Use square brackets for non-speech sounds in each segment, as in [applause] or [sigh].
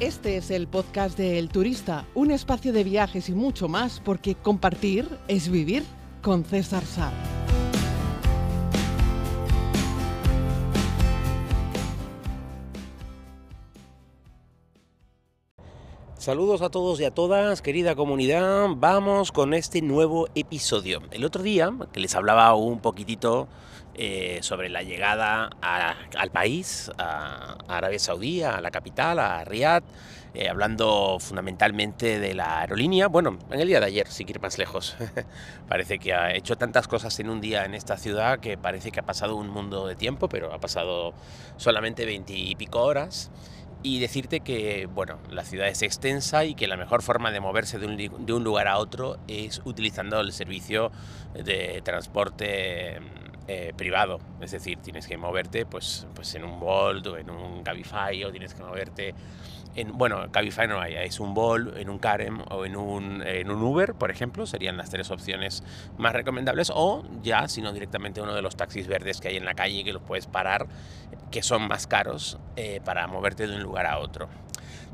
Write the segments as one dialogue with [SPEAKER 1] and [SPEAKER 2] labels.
[SPEAKER 1] Este es el podcast de El Turista, un espacio de viajes y mucho más, porque compartir es vivir con César Sá.
[SPEAKER 2] Saludos a todos y a todas, querida comunidad. Vamos con este nuevo episodio. El otro día, que les hablaba un poquitito eh, sobre la llegada al país, a, Arabia Saudí, a la capital, a Riyadh, eh, hablando fundamentalmente de la aerolínea. Bueno, en el día de ayer, si quiere más lejos. [laughs] parece que ha hecho tantas cosas en un día en esta ciudad que parece que ha pasado un mundo de tiempo, pero ha pasado solamente veintipico horas y decirte que bueno, la ciudad es extensa y que la mejor forma de moverse de un, lugar a otro es utilizando el servicio de transporte eh, privado. Es decir, tienes que moverte pues, pues en un Bolt o en un Cabify o tienes que moverte en, bueno, Cabify no hay, es un Bolt, en un Karem o en un, en un Uber, por ejemplo, serían las tres opciones más recomendables o ya, si no directamente uno de los taxis verdes que hay en la calle que los puedes parar que son más caros eh, para moverte de un lugar a otro.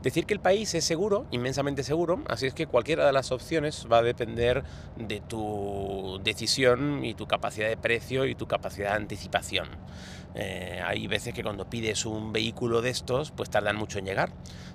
[SPEAKER 2] Decir que el país es seguro, inmensamente seguro, así es que cualquiera de las opciones va a depender de tu decisión y tu capacidad de precio y tu capacidad de anticipación. Eh, hay veces que cuando pides un vehículo de estos, pues tardan mucho en llegar.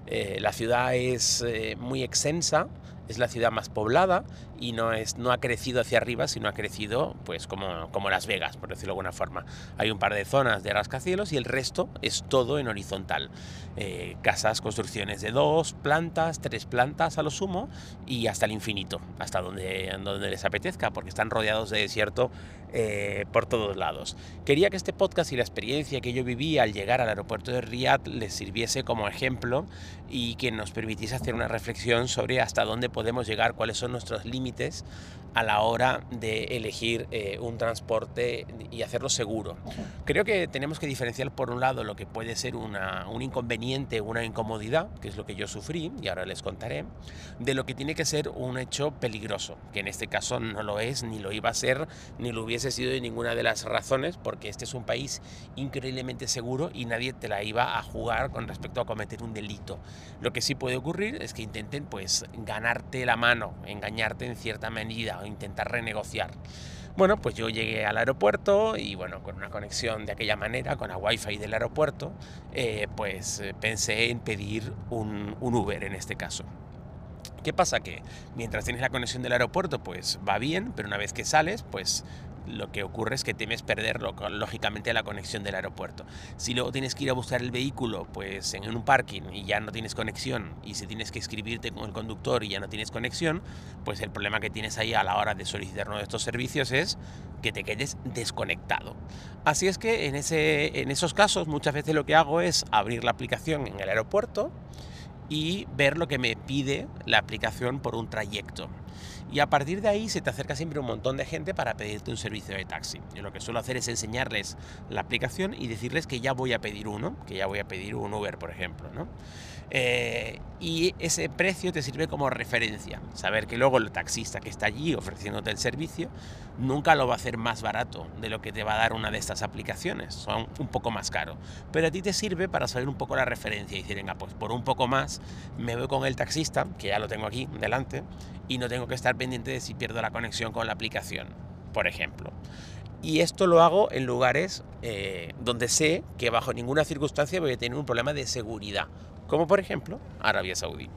[SPEAKER 2] Eh, la ciudad es muy extensa, es la ciudad más poblada y no, es, no ha crecido hacia arriba, sino ha crecido pues como, como Las Vegas, por decirlo de alguna forma. Hay un par de zonas de rascacielos y el resto es todo en horizontal. Eh, casas, construcciones de dos plantas, tres plantas a lo sumo y hasta el infinito, hasta donde, donde les apetezca, porque están rodeados de desierto eh, por todos lados. Quería que este podcast y la experiencia que yo viví al llegar al aeropuerto de Riyadh les sirviese como ejemplo y que nos permitiese hacer una reflexión sobre hasta dónde podemos llegar, cuáles son nuestros límites a la hora de elegir eh, un transporte y hacerlo seguro. Creo que tenemos que diferenciar por un lado lo que puede ser una, un inconveniente, una incomodidad, que es lo que yo sufrí y ahora les contaré, de lo que tiene que ser un hecho peligroso, que en este caso no lo es, ni lo iba a ser, ni lo hubiese sido de ninguna de las razones, porque este es un país increíblemente seguro y nadie te la iba a jugar con respecto a cometer un delito. Lo que sí puede ocurrir es que intenten pues ganarte la mano, engañarte en cierta medida intentar renegociar. Bueno, pues yo llegué al aeropuerto y bueno, con una conexión de aquella manera, con la wifi del aeropuerto, eh, pues eh, pensé en pedir un Uber en este caso. ¿Qué pasa? Que mientras tienes la conexión del aeropuerto, pues va bien, pero una vez que sales, pues lo que ocurre es que temes perderlo, lógicamente, la conexión del aeropuerto. Si luego tienes que ir a buscar el vehículo pues en un parking y ya no tienes conexión, y si tienes que escribirte con el conductor y ya no tienes conexión, pues el problema que tienes ahí a la hora de solicitar uno de estos servicios es que te quedes desconectado. Así es que en, ese, en esos casos muchas veces lo que hago es abrir la aplicación en el aeropuerto y ver lo que me pide la aplicación por un trayecto. Y a partir de ahí se te acerca siempre un montón de gente para pedirte un servicio de taxi. Yo lo que suelo hacer es enseñarles la aplicación y decirles que ya voy a pedir uno, que ya voy a pedir un Uber, por ejemplo. ¿no? Eh, y ese precio te sirve como referencia. Saber que luego el taxista que está allí ofreciéndote el servicio nunca lo va a hacer más barato de lo que te va a dar una de estas aplicaciones. Son un poco más caro. Pero a ti te sirve para saber un poco la referencia y decir, venga, pues por un poco más me voy con el taxista, que ya lo tengo aquí delante, y no tengo que estar pendiente de si pierdo la conexión con la aplicación, por ejemplo. Y esto lo hago en lugares eh, donde sé que bajo ninguna circunstancia voy a tener un problema de seguridad como por ejemplo Arabia Saudí.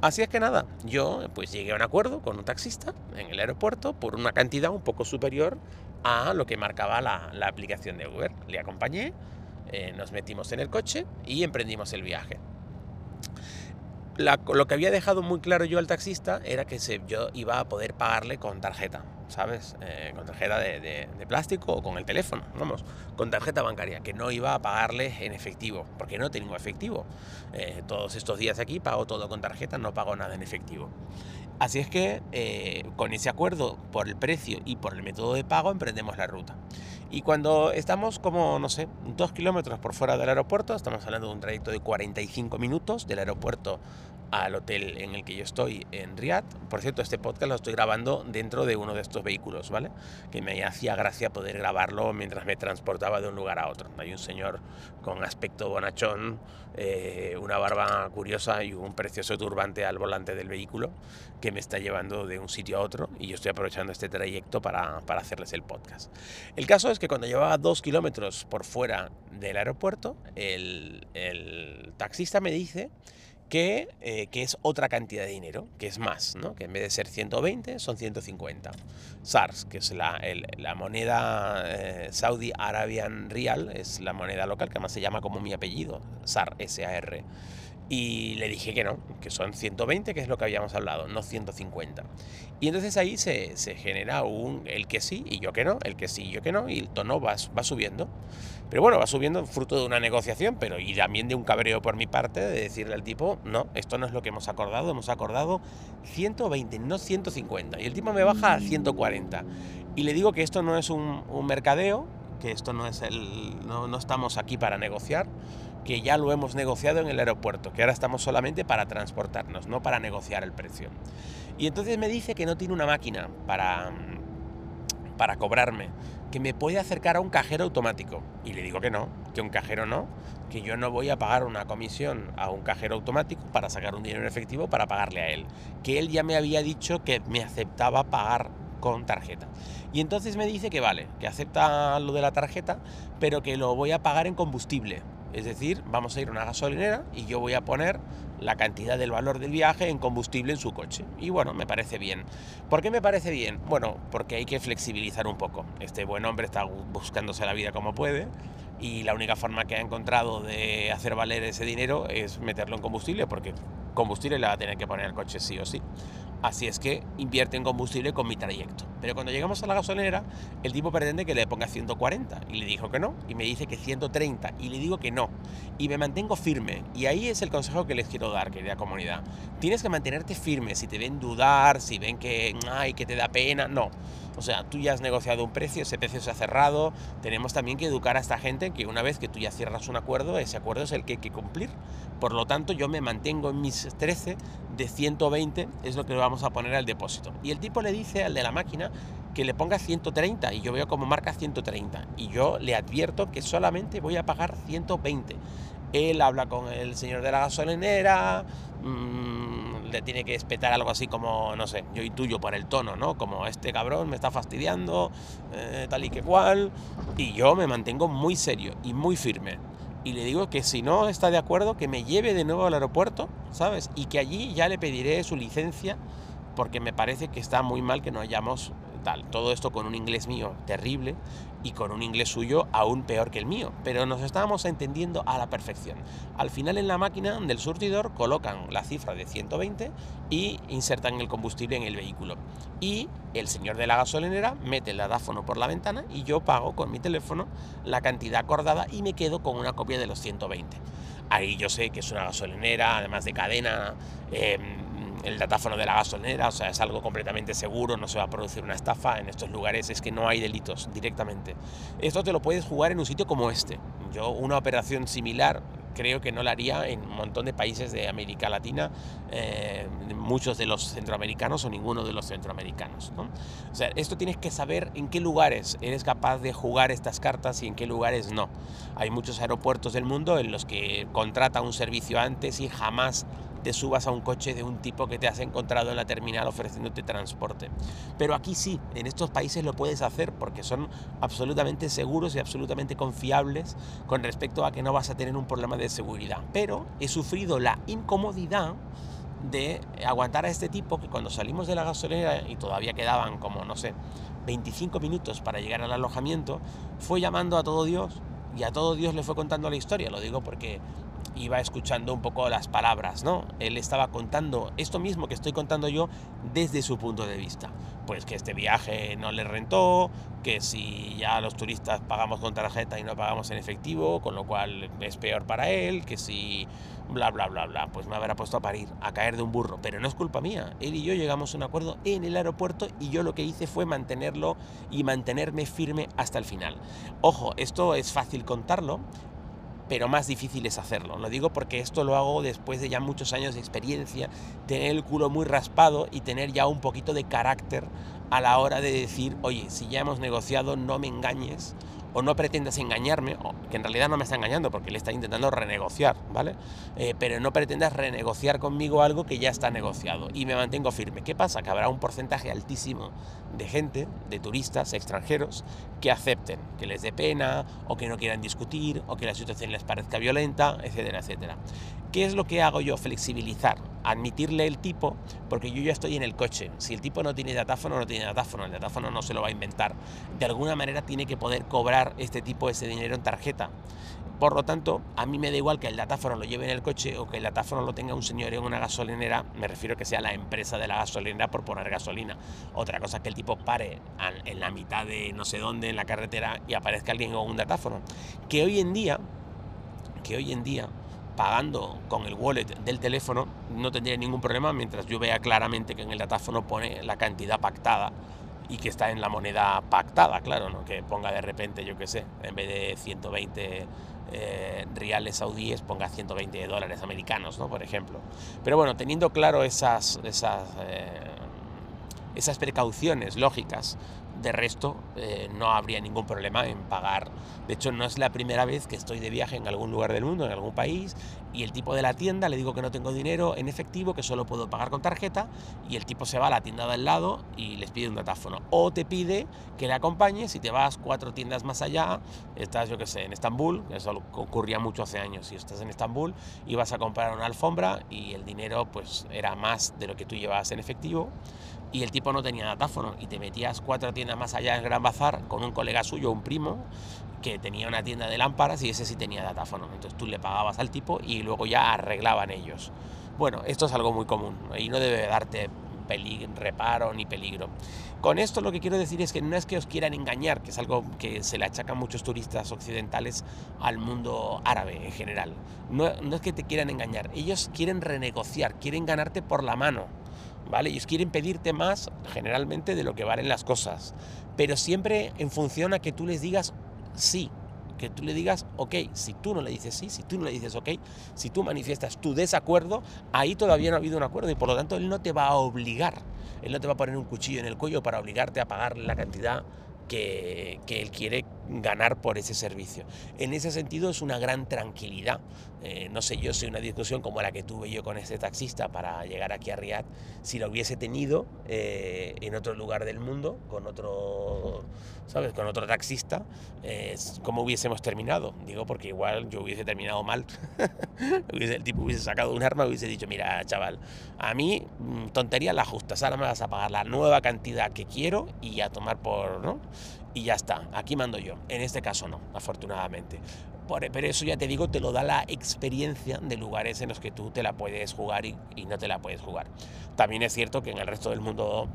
[SPEAKER 2] Así es que nada, yo pues llegué a un acuerdo con un taxista en el aeropuerto por una cantidad un poco superior a lo que marcaba la, aplicación de Uber. Le acompañé, eh, nos metimos en el coche y emprendimos el viaje lo que había dejado muy claro yo al taxista era que se, yo iba a poder pagarle con tarjeta, ¿sabes? Eh, con tarjeta de, plástico o con el teléfono, vamos, con tarjeta bancaria, que no iba a pagarle en efectivo, porque no tengo efectivo. Eh, todos estos días aquí pago todo con tarjeta, no pago nada en efectivo. Así es que eh, con ese acuerdo por el precio y por el método de pago emprendemos la ruta. Y cuando estamos como, no sé, dos kilómetros por fuera del aeropuerto, estamos hablando de un trayecto de 45 minutos del aeropuerto al hotel en el que yo estoy en Riyadh. Por cierto, este podcast lo estoy grabando dentro de uno de estos vehículos, ¿vale? Que me hacía gracia poder grabarlo mientras me transportaba de un lugar a otro. Hay un señor con aspecto bonachón, eh, una barba curiosa y un precioso turbante al volante del vehículo que me está llevando de un sitio a otro y yo estoy aprovechando este trayecto para, para hacerles el podcast. El caso es que cuando llevaba dos kilómetros por fuera del aeropuerto, el, taxista me dice eh, que, es otra cantidad de dinero, que es más, ¿no? que en vez de ser 120 son 150. SARS, que es la, la moneda eh, Saudi Arabian Real, es la moneda local que además se llama como mi apellido, SAR, S-A-R. Y le dije que no, que son 120, que es lo que habíamos hablado, no 150. Y entonces ahí se, se genera un el que sí y yo que no, el que sí y yo que no, y el tono va, va subiendo. Pero bueno, va subiendo fruto de una negociación, pero y también de un cabreo por mi parte de decirle al tipo, no, esto no es lo que hemos acordado, hemos acordado 120, no 150. Y el tipo me baja a 140. Y le digo que esto no es un, mercadeo, que esto no es el. No, no estamos aquí para negociar, que ya lo hemos negociado en el aeropuerto, que ahora estamos solamente para transportarnos, no para negociar el precio. Y entonces me dice que no tiene una máquina para, para cobrarme, que me puede acercar a un cajero automático. Y le digo que no, que un cajero no, que yo no voy a pagar una comisión a un cajero automático para sacar un dinero en efectivo para pagarle a él. Que él ya me había dicho que me aceptaba pagar con tarjeta. Y entonces me dice que vale, que acepta lo de la tarjeta, pero que lo voy a pagar en combustible. Es decir, vamos a ir a una gasolinera y yo voy a poner la cantidad del valor del viaje en combustible en su coche. Y bueno, me parece bien. ¿Por qué me parece bien? Bueno, porque hay que flexibilizar un poco. Este buen hombre está buscándose la vida como puede y la única forma que ha encontrado de hacer valer ese dinero es meterlo en combustible porque combustible le va a tener que poner el coche sí o sí. Así es que invierte en combustible con mi trayecto. Pero cuando llegamos a la gasolinera, el tipo pretende que le ponga 140 y le dijo que no, y me dice que 130 y le digo que no. Y me mantengo firme. Y ahí es el consejo que les quiero dar, querida comunidad. Tienes que mantenerte firme. Si te ven dudar, si ven que, ay, que te da pena, no. O sea, tú ya has negociado un precio, ese precio se ha cerrado. Tenemos también que educar a esta gente que una vez que tú ya cierras un acuerdo, ese acuerdo es el que hay que cumplir. Por lo tanto, yo me mantengo en mis 13 de 120, es lo que vamos a poner al depósito. Y el tipo le dice al de la máquina que le ponga 130 y yo veo como marca 130 y yo le advierto que solamente voy a pagar 120. Él habla con el señor de la gasolinera, mmm, le tiene que espetar algo así como, no sé, yo y tuyo por el tono, ¿no? Como este cabrón me está fastidiando, eh, tal y que cual. Y yo me mantengo muy serio y muy firme. Y le digo que si no está de acuerdo, que me lleve de nuevo al aeropuerto, ¿sabes? Y que allí ya le pediré su licencia, porque me parece que está muy mal que no hayamos todo esto con un inglés mío terrible y con un inglés suyo aún peor que el mío, pero nos estábamos entendiendo a la perfección. Al final en la máquina del surtidor colocan la cifra de 120 y insertan el combustible en el vehículo. Y el señor de la gasolinera mete el datáfono por la ventana y yo pago con mi teléfono la cantidad acordada y me quedo con una copia de los 120. Ahí yo sé que es una gasolinera, además de cadena, em, el datáfono de la gasolinera, o sea, es algo completamente seguro, no se va a producir una estafa en estos lugares, es que no hay delitos directamente. Esto te lo puedes jugar en un sitio como este. Yo una operación similar creo que no la haría en un montón de países de América Latina, eh, muchos de los centroamericanos o ninguno de los centroamericanos. O sea, esto tienes que saber en qué lugares eres capaz de jugar estas cartas y en qué lugares no. Hay muchos aeropuertos del mundo en los que contrata un servicio antes y jamás te subas a un coche de un tipo que te has encontrado en la terminal ofreciéndote transporte. Pero aquí sí, en estos países lo puedes hacer porque son absolutamente seguros y absolutamente confiables con respecto a que no vas a tener un problema de seguridad. Pero he sufrido la incomodidad de aguantar a este tipo que cuando salimos de la gasolinera y todavía quedaban como, no sé, 25 minutos para llegar al alojamiento, fue llamando a todo Dios y a todo Dios le fue contando la historia. Lo digo porque iba escuchando un poco las palabras, ¿no? Él estaba contando esto mismo que estoy contando yo desde su punto de vista. Pues que este viaje no le rentó, que si ya los turistas pagamos con tarjeta y no pagamos en efectivo, con lo cual es peor para él, que si bla bla bla bla, pues me habrá puesto a parir, a caer de un burro, pero no es culpa mía. Él y yo llegamos a un acuerdo en el aeropuerto y yo lo que hice fue mantenerlo y mantenerme firme hasta el final. Ojo, esto es fácil contarlo, pero más difícil es hacerlo. Lo digo porque esto lo hago después de ya muchos años de experiencia, tener el culo muy raspado y tener ya un poquito de carácter a la hora de decir, oye, si ya hemos negociado, no me engañes o no pretendas engañarme, que en realidad no me está engañando porque le está intentando renegociar, ¿vale? Eh, pero no pretendas renegociar conmigo algo que ya está negociado y me mantengo firme. ¿Qué pasa? Que habrá un porcentaje altísimo de gente, de turistas extranjeros, que acepten, que les dé pena o que no quieran discutir o que la situación les parezca violenta, etcétera, etcétera. ¿Qué es lo que hago yo? Flexibilizar, admitirle el tipo, porque yo ya estoy en el coche. Si el tipo no tiene datáfono, no tiene datáfono, el datáfono no se lo va a inventar. De alguna manera tiene que poder cobrar este tipo ese dinero en tarjeta. Por lo tanto, a mí me da igual que el datáfono lo lleve en el coche o que el datáfono lo tenga un señor en una gasolinera, me refiero que sea la empresa de la gasolinera por poner gasolina. Otra cosa es que el tipo pare en la mitad de no sé dónde, en la carretera, y aparezca alguien con un datáfono. Que hoy en día, que hoy en día, pagando con el wallet del teléfono no tendría ningún problema mientras yo vea claramente que en el datáfono pone la cantidad pactada y que está en la moneda pactada, claro, ¿no? que ponga de repente, yo qué sé, en vez de 120 eh, reales saudíes, ponga 120 dólares americanos, ¿no? por ejemplo. Pero bueno, teniendo claro esas, esas, eh, esas precauciones lógicas, de resto, eh, no habría ningún problema en pagar. De hecho, no es la primera vez que estoy de viaje en algún lugar del mundo, en algún país, y el tipo de la tienda le digo que no tengo dinero en efectivo, que solo puedo pagar con tarjeta, y el tipo se va a la tienda del lado y les pide un datáfono. O te pide que le acompañes si te vas cuatro tiendas más allá, estás, yo que sé, en Estambul, eso ocurría mucho hace años, si estás en Estambul y vas a comprar una alfombra y el dinero pues era más de lo que tú llevabas en efectivo, y el tipo no tenía datáfono y te metías cuatro tiendas más allá en Gran Bazar con un colega suyo, un primo, que tenía una tienda de lámparas y ese sí tenía datáfono. Entonces tú le pagabas al tipo y luego ya arreglaban ellos. Bueno, esto es algo muy común y no debe darte reparo ni peligro. Con esto lo que quiero decir es que no es que os quieran engañar, que es algo que se le achacan muchos turistas occidentales al mundo árabe en general. No, no es que te quieran engañar, ellos quieren renegociar, quieren ganarte por la mano ¿vale? Ellos quieren pedirte más generalmente de lo que valen las cosas, pero siempre en función a que tú les digas sí, que tú le digas ok, si tú no le dices sí, si tú no le dices ok, si tú manifiestas tu desacuerdo, ahí todavía no ha habido un acuerdo y por lo tanto él no te va a obligar, él no te va a poner un cuchillo en el cuello para obligarte a pagar la cantidad que, él quiere ganar por ese servicio. En ese sentido es una gran tranquilidad. Eh, no sé yo si una discusión como la que tuve yo con este taxista para llegar aquí a Riyadh, si la hubiese tenido eh, en otro lugar del mundo, con otro, ¿sabes? Con otro taxista, eh, ¿cómo hubiésemos terminado? Digo, porque igual yo hubiese terminado mal. [laughs] el tipo hubiese sacado un arma y hubiese dicho, mira, chaval, a mí mm, tontería la justa, ahora me vas a pagar la nueva cantidad que quiero y a tomar por, ¿no? y ya está, aquí mando yo. En este caso no, afortunadamente. Pero eso ya te digo, te lo da la experiencia de lugares en los que tú te la puedes jugar y, no te la puedes jugar. También es cierto que en el resto del mundo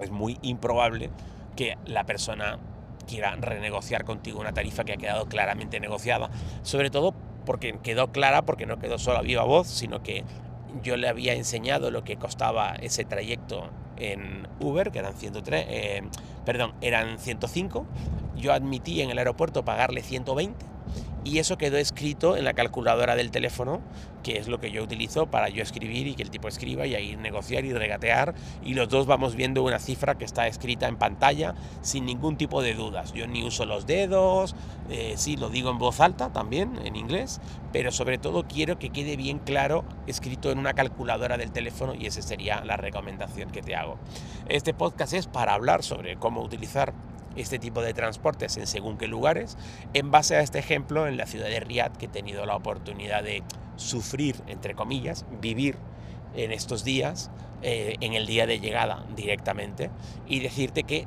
[SPEAKER 2] es muy improbable que la persona quiera renegociar contigo una tarifa que ha quedado claramente negociada. Sobre todo porque quedó clara, porque no quedó solo a viva voz, sino que yo le había enseñado lo que costaba ese trayecto en Uber, que eran 103, eh, perdón, eran 105. Yo admití en el aeropuerto pagarle 120 y eso quedó escrito en la calculadora del teléfono, que es lo que yo utilizo para yo escribir y que el tipo escriba y ahí negociar y regatear y los dos vamos viendo una cifra que está escrita en pantalla sin ningún tipo de dudas. Yo ni uso los dedos, eh, sí lo digo en voz alta también en inglés, pero sobre todo quiero que quede bien claro escrito en una calculadora del teléfono y esa sería la recomendación que te hago. Este podcast es para hablar sobre cómo utilizar este tipo de transportes en según qué lugares, en base a este ejemplo en la ciudad de Riyadh, que he tenido la oportunidad de sufrir, entre comillas, vivir en estos días, eh, en el día de llegada directamente, y decirte que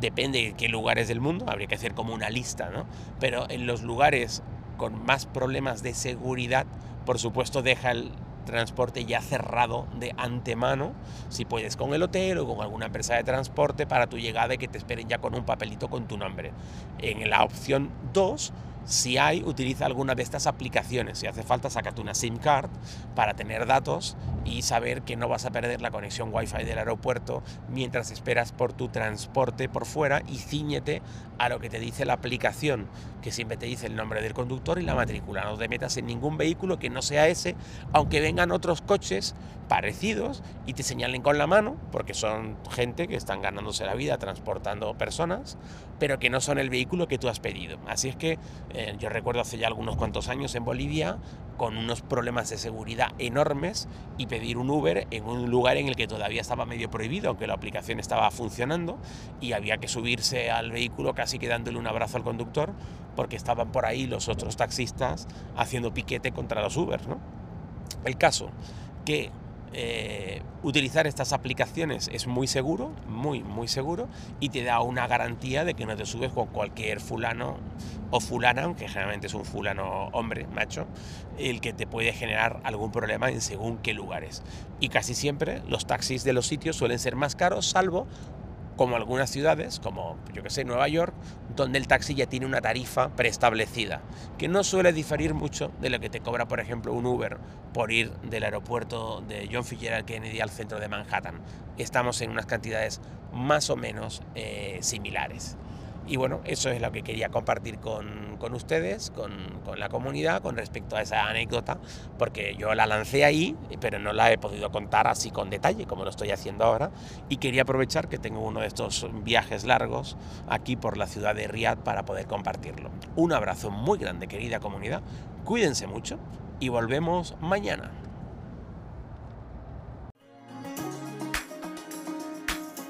[SPEAKER 2] depende de qué lugares del mundo, habría que hacer como una lista, ¿no? Pero en los lugares con más problemas de seguridad, por supuesto deja el transporte ya cerrado de antemano, si puedes con el hotel o con alguna empresa de transporte para tu llegada y que te esperen ya con un papelito con tu nombre. En la opción 2 si hay, utiliza alguna de estas aplicaciones. Si hace falta, sácate una SIM card para tener datos y saber que no vas a perder la conexión Wi-Fi del aeropuerto mientras esperas por tu transporte por fuera y ciñete a lo que te dice la aplicación, que siempre te dice el nombre del conductor y la matrícula. No te metas en ningún vehículo que no sea ese, aunque vengan otros coches parecidos y te señalen con la mano, porque son gente que están ganándose la vida transportando personas, pero que no son el vehículo que tú has pedido. Así es que eh, yo recuerdo hace ya algunos cuantos años en Bolivia con unos problemas de seguridad enormes y pedir un Uber en un lugar en el que todavía estaba medio prohibido, aunque la aplicación estaba funcionando y había que subirse al vehículo casi que dándole un abrazo al conductor porque estaban por ahí los otros taxistas haciendo piquete contra los Uber. ¿no? El caso que eh, utilizar estas aplicaciones es muy seguro, muy, muy seguro, y te da una garantía de que no te subes con cualquier fulano o fulana, aunque generalmente es un fulano hombre, macho, el que te puede generar algún problema en según qué lugares. Y casi siempre los taxis de los sitios suelen ser más caros, salvo como algunas ciudades, como yo que sé, Nueva York, donde el taxi ya tiene una tarifa preestablecida, que no suele diferir mucho de lo que te cobra, por ejemplo, un Uber por ir del aeropuerto de John Fitzgerald Kennedy al centro de Manhattan. Estamos en unas cantidades más o menos eh, similares. Y bueno, eso es lo que quería compartir con, con ustedes, con, con, la comunidad, con respecto a esa anécdota, porque yo la lancé ahí, pero no la he podido contar así con detalle, como lo estoy haciendo ahora, y quería aprovechar que tengo uno de estos viajes largos aquí por la ciudad de Riyadh para poder compartirlo. Un abrazo muy grande, querida comunidad, cuídense mucho y volvemos mañana.